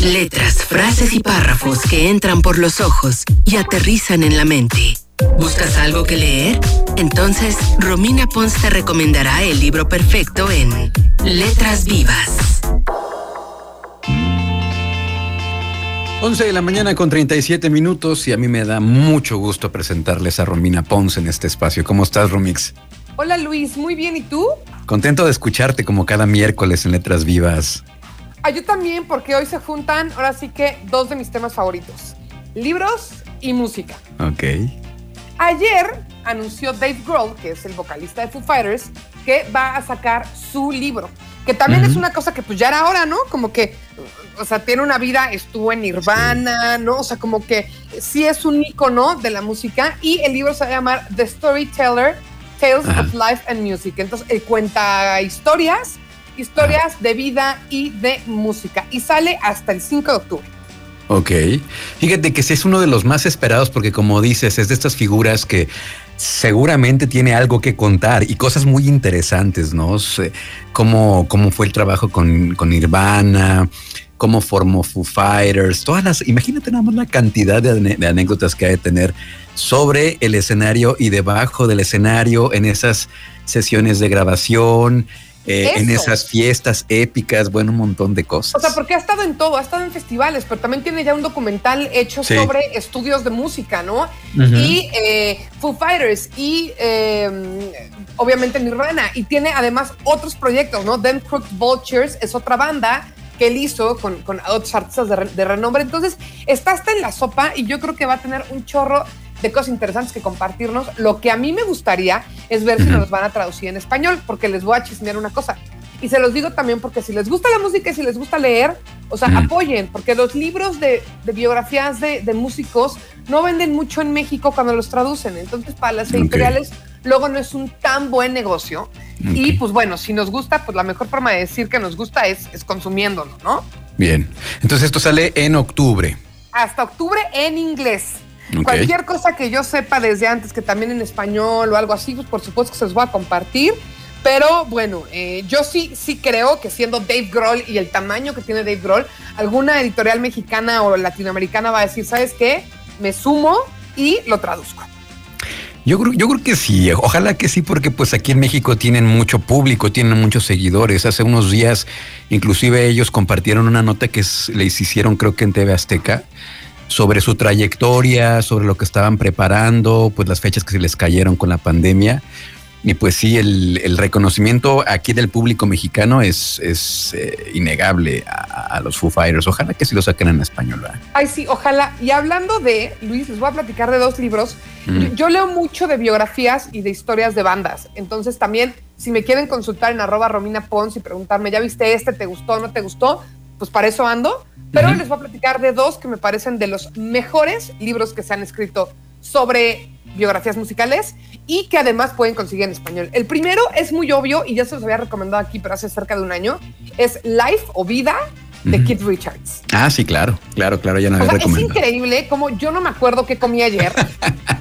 Letras, frases y párrafos que entran por los ojos y aterrizan en la mente. ¿Buscas algo que leer? Entonces, Romina Pons te recomendará el libro perfecto en Letras Vivas. 11 de la mañana con 37 minutos y a mí me da mucho gusto presentarles a Romina Pons en este espacio. ¿Cómo estás, Romix? Hola Luis, muy bien, ¿y tú? Contento de escucharte como cada miércoles en Letras Vivas. Ah, yo también, porque hoy se juntan, ahora sí que, dos de mis temas favoritos. Libros y música. Ok. Ayer anunció Dave Grohl, que es el vocalista de Foo Fighters, que va a sacar su libro. Que también es una cosa que pues ya era hora, ¿no? Como que, o sea, tiene una vida, estuvo en Nirvana, ¿no? O sea, como que sí es un ícono de la música y el libro se va a llamar The Storyteller, Tales of Life and Music. Entonces, él cuenta historias, historias de vida y de música. Y sale hasta el 5 de octubre. Ok. Fíjate que ese es uno de los más esperados porque como dices, es de estas figuras que seguramente tiene algo que contar y cosas muy interesantes, ¿no? Cómo, cómo fue el trabajo con, con Nirvana, cómo formó Foo Fighters, todas las, imagínate nada más la cantidad de, de, anécdotas que hay de tener sobre el escenario y debajo del escenario en esas sesiones de grabación, eh, en esas fiestas épicas, bueno, un montón de cosas. O sea, porque ha estado en todo, ha estado en festivales, pero también tiene ya un documental hecho sobre estudios de música, ¿no? Y eh, Foo Fighters y eh, obviamente Nirvana. Y tiene además otros proyectos, ¿no? Them Crooked Vultures es otra banda que él hizo con, con otros artistas de, de renombre. Entonces, está hasta en la sopa y yo creo que va a tener un chorro de cosas interesantes que compartirnos. Lo que a mí me gustaría es ver si nos van a traducir en español, porque les voy a chismear una cosa. Y se los digo también porque si les gusta la música y si les gusta leer, o sea, apoyen, porque los libros de, biografías de, músicos no venden mucho en México cuando los traducen. Entonces, para las editoriales, luego no es un tan buen negocio. Y pues bueno, si nos gusta, pues la mejor forma de decir que nos gusta es, es consumiéndolo, ¿no? Bien. Entonces, esto sale en octubre. Hasta octubre en inglés. Cualquier cosa que yo sepa desde antes, que también en español o algo así, pues por supuesto que se los voy a compartir. Pero bueno, eh, yo sí, sí creo que siendo Dave Grohl y el tamaño que tiene Dave Grohl, alguna editorial mexicana o latinoamericana va a decir, ¿sabes qué? Me sumo y lo traduzco. Yo creo, yo creo que sí, ojalá que sí, porque pues aquí en México tienen mucho público, tienen muchos seguidores. Hace unos días, inclusive ellos compartieron una nota que les hicieron, creo que en TV Azteca, sobre su trayectoria, sobre lo que estaban preparando, pues las fechas que se les cayeron con la pandemia. Y pues sí, el, reconocimiento aquí del público mexicano es, es eh, innegable a, los Foo Fighters. Ojalá que sí lo saquen en español. ¿verdad? Ay, sí, ojalá. Y hablando de, Luis, les voy a platicar de dos libros. Yo, leo mucho de biografías y de historias de bandas. Entonces también, si me quieren consultar en arroba Romina Pons y preguntarme, ¿ya viste este? ¿Te gustó? ¿No te gustó? Pues para eso ando. Pero hoy les voy a platicar de dos que me parecen de los mejores libros que se han escrito sobre biografías musicales y que además pueden conseguir en español. El primero es muy obvio y ya se los había recomendado aquí, pero hace cerca de un año. Es Life o Vida de Keith Richards. Ah, sí, claro, claro, claro, ya no había Es increíble como yo no me acuerdo qué comí ayer.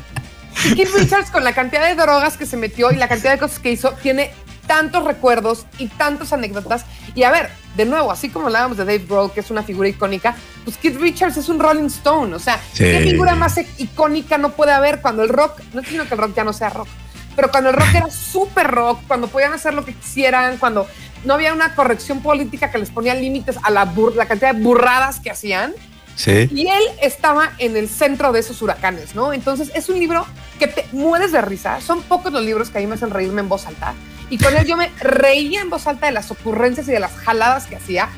Keith Richards con la cantidad de drogas que se metió y la cantidad de cosas que hizo tiene tantos recuerdos y tantas anécdotas. Y a ver, de nuevo, así como hablábamos de Dave Grohl, que es una figura icónica, pues Keith Richards es un Rolling Stone. O sea, ¿qué figura más icónica no puede haber cuando el rock, no es que el rock ya no sea rock, pero cuando el rock era súper rock, cuando podían hacer lo que quisieran, cuando no había una corrección política que les ponía límites a la, la cantidad de burradas que hacían. Sí. Y él estaba en el centro de esos huracanes, ¿no? Entonces es un libro que te mueres de risa. Son pocos los libros que a mí me hacen reírme en voz alta y con él yo me reía en voz alta de las ocurrencias y de las jaladas que hacía,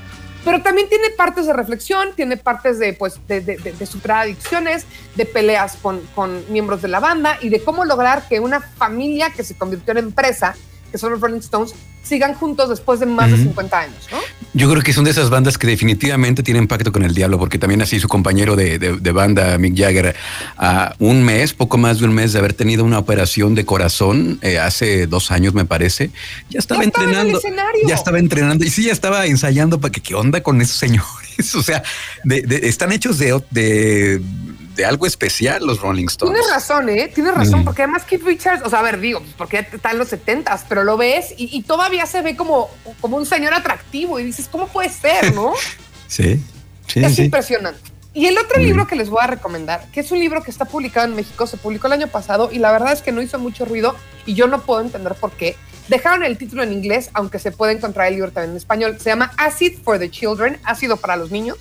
pero también tiene partes de reflexión, tiene partes de, pues, de, de, de, adicciones, de peleas con, con miembros de la banda y de cómo lograr que una familia que se convirtió en empresa que son los Rolling Stones, sigan juntos después de más de 50 años, ¿no? Yo creo que son de esas bandas que definitivamente tienen pacto con el diablo, porque también así su compañero de, banda, Mick Jagger, a un mes, poco más de un mes de haber tenido una operación de corazón, eh, hace dos años me parece, ya estaba entrenando. ya estaba entrenando y sí, ya estaba ensayando para que qué onda con esos señores. O sea, están hechos de de algo especial los Rolling Stones. Tienes razón, ¿eh? Tienes razón, mm. porque además Keith Richards, o sea, a ver, digo, pues, porque está en los setentas, pero lo ves y, todavía se ve como, como un señor atractivo y dices, ¿cómo puede ser, no? sí. es impresionante. Y el otro libro que les voy a recomendar, que es un libro que está publicado en México, se publicó el año pasado y la verdad es que no hizo mucho ruido y yo no puedo entender por qué. Dejaron el título en inglés, aunque se puede encontrar el libro también en español. Se llama Acid for the Children, ácido para los niños.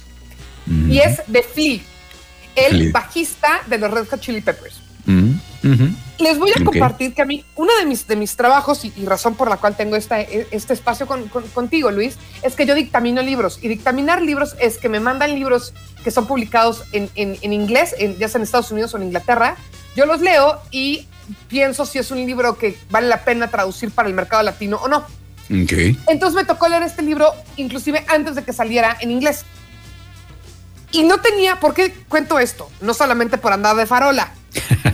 Y es de Flea, el bajista de los Red Hot Chili Peppers. Les voy a compartir que a mí, uno de mis, de mis trabajos y, razón por la cual tengo esta, e, este espacio contigo, Luis, es que yo dictamino libros. Y dictaminar libros es que me mandan libros que son publicados en, en, inglés, ya sea en Estados Unidos o en Inglaterra. Yo los leo y pienso si es un libro que vale la pena traducir para el mercado latino o no. Entonces me tocó leer este libro inclusive antes de que saliera en inglés. Y no tenía, ¿por qué cuento esto? No solamente por andar de farola,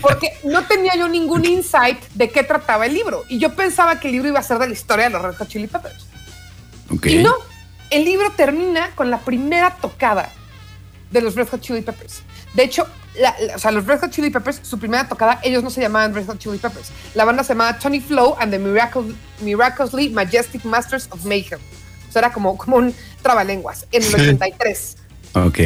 porque no tenía yo ningún insight de qué trataba el libro. Y yo pensaba que el libro iba a ser de la historia de los Red Hot Chili Peppers. Y no, el libro termina con la primera tocada de los Red Hot Chili Peppers. De hecho, o sea, los Red Hot Chili Peppers, su primera tocada, ellos no se llamaban Red Hot Chili Peppers. La banda se llamaba Tony Flow and the Miraculously Majestic Masters of Mayhem. O sea, era como, como un trabalenguas en el 83.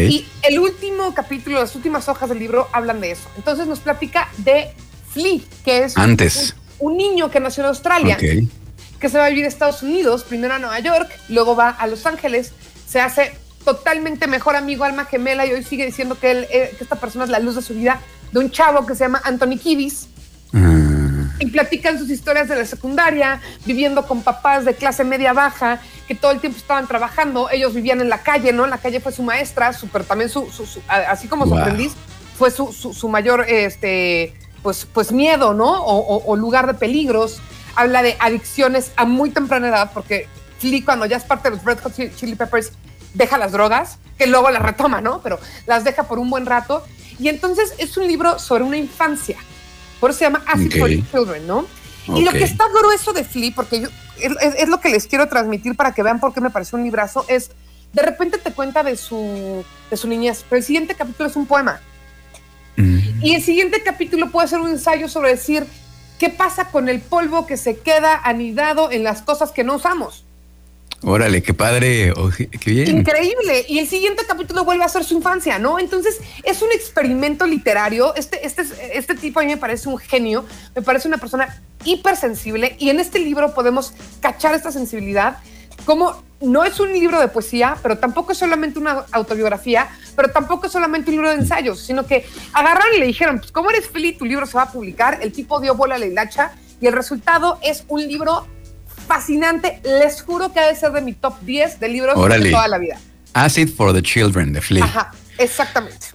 Y el último capítulo, las últimas hojas del libro hablan de eso. Entonces nos platica de Flea, que es Antes. Un, niño que nació en Australia, que se va a vivir a Estados Unidos, primero a Nueva York, luego va a Los Ángeles, se hace totalmente mejor amigo, alma gemela, y hoy sigue diciendo que, él, eh, que esta persona es la luz de su vida, de un chavo que se llama Anthony Kivis. Ah. Y platican sus historias de la secundaria, viviendo con papás de clase media baja, que todo el tiempo estaban trabajando. Ellos vivían en la calle, ¿no? La calle fue su maestra, super, también su, así como su aprendiz, fue su, su, mayor, este, pues, pues miedo, ¿no? O, o, lugar de peligros. Habla de adicciones a muy temprana edad, porque Flea, cuando ya es parte de los Red Hot Chili Peppers, deja las drogas, que luego las retoma, ¿no? Pero las deja por un buen rato. Y entonces es un libro sobre una infancia. Por eso se llama Acid for Children, ¿no? Y lo que está grueso de Flea, porque yo, es, lo que les quiero transmitir para que vean por qué me pareció un librazo, es de repente te cuenta de su, de su niñez, pero el siguiente capítulo es un poema. Mm. Y el siguiente capítulo puede ser un ensayo sobre decir qué pasa con el polvo que se queda anidado en las cosas que no usamos. Órale, qué padre, qué bien. Increíble. Y el siguiente capítulo vuelve a ser su infancia, ¿no? Entonces, es un experimento literario. Este, este, este tipo a mí me parece un genio, me parece una persona hipersensible y en este libro podemos cachar esta sensibilidad como no es un libro de poesía, pero tampoco es solamente una autobiografía, pero tampoco es solamente un libro de ensayos, sino que agarraron y le dijeron, pues eres feliz, tu libro se va a publicar, el tipo dio bola a la hilacha y el resultado es un libro fascinante. Les juro que ha de ser de mi top 10 de libros de toda la vida. Acid for the Children de Flea. Ajá, exactamente.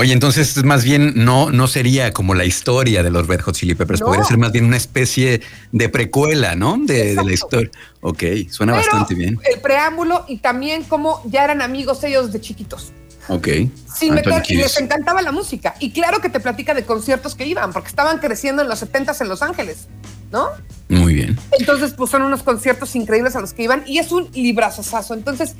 Oye, entonces más bien no, no sería como la historia de los Red Hot Chili Peppers, podría ser más bien una especie de precuela, ¿no? De, la historia. Ok, suena bastante bien. El preámbulo y también como ya eran amigos ellos de chiquitos. Ok. Sin meter, y les encantaba la música. Y claro que te platica de conciertos que iban, porque estaban creciendo en los 70 en Los Ángeles. ¿No? Muy bien. Entonces, pues son unos conciertos increíbles a los que iban y es un librazazazo. Entonces,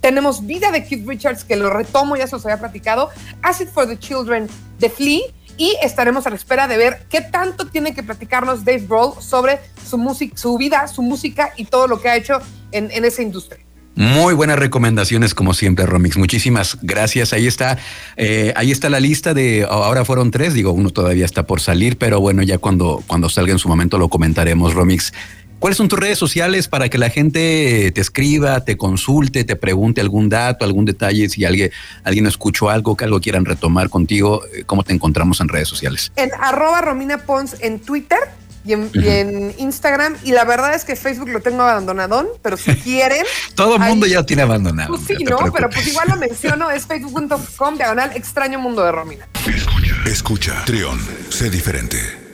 tenemos Vida de Keith Richards, que lo retomo, ya se los había platicado, Acid for the Children de Flea y estaremos a la espera de ver qué tanto tiene que platicarnos Dave Grohl sobre su, música, su vida, su música y todo lo que ha hecho en, en esa industria. Muy buenas recomendaciones, como siempre, Romix. Muchísimas gracias. Ahí está, eh, ahí está la lista de. Ahora fueron tres, digo, uno todavía está por salir, pero bueno, ya cuando, cuando salga en su momento lo comentaremos, Romix. ¿Cuáles son tus redes sociales para que la gente te escriba, te consulte, te pregunte algún dato, algún detalle? Si alguien, alguien escuchó algo, que algo quieran retomar contigo, eh, ¿cómo te encontramos en redes sociales? En arroba Romina Pons en Twitter y en, Instagram. Y la verdad es que Facebook lo tengo abandonado, pero si quieren. Todo el mundo ya lo tiene abandonado. Pues sí, ¿no? Pero pues igual lo menciono, es facebook.com diagonal extraño mundo de Romina. Escucha, escucha, Trión, sé diferente.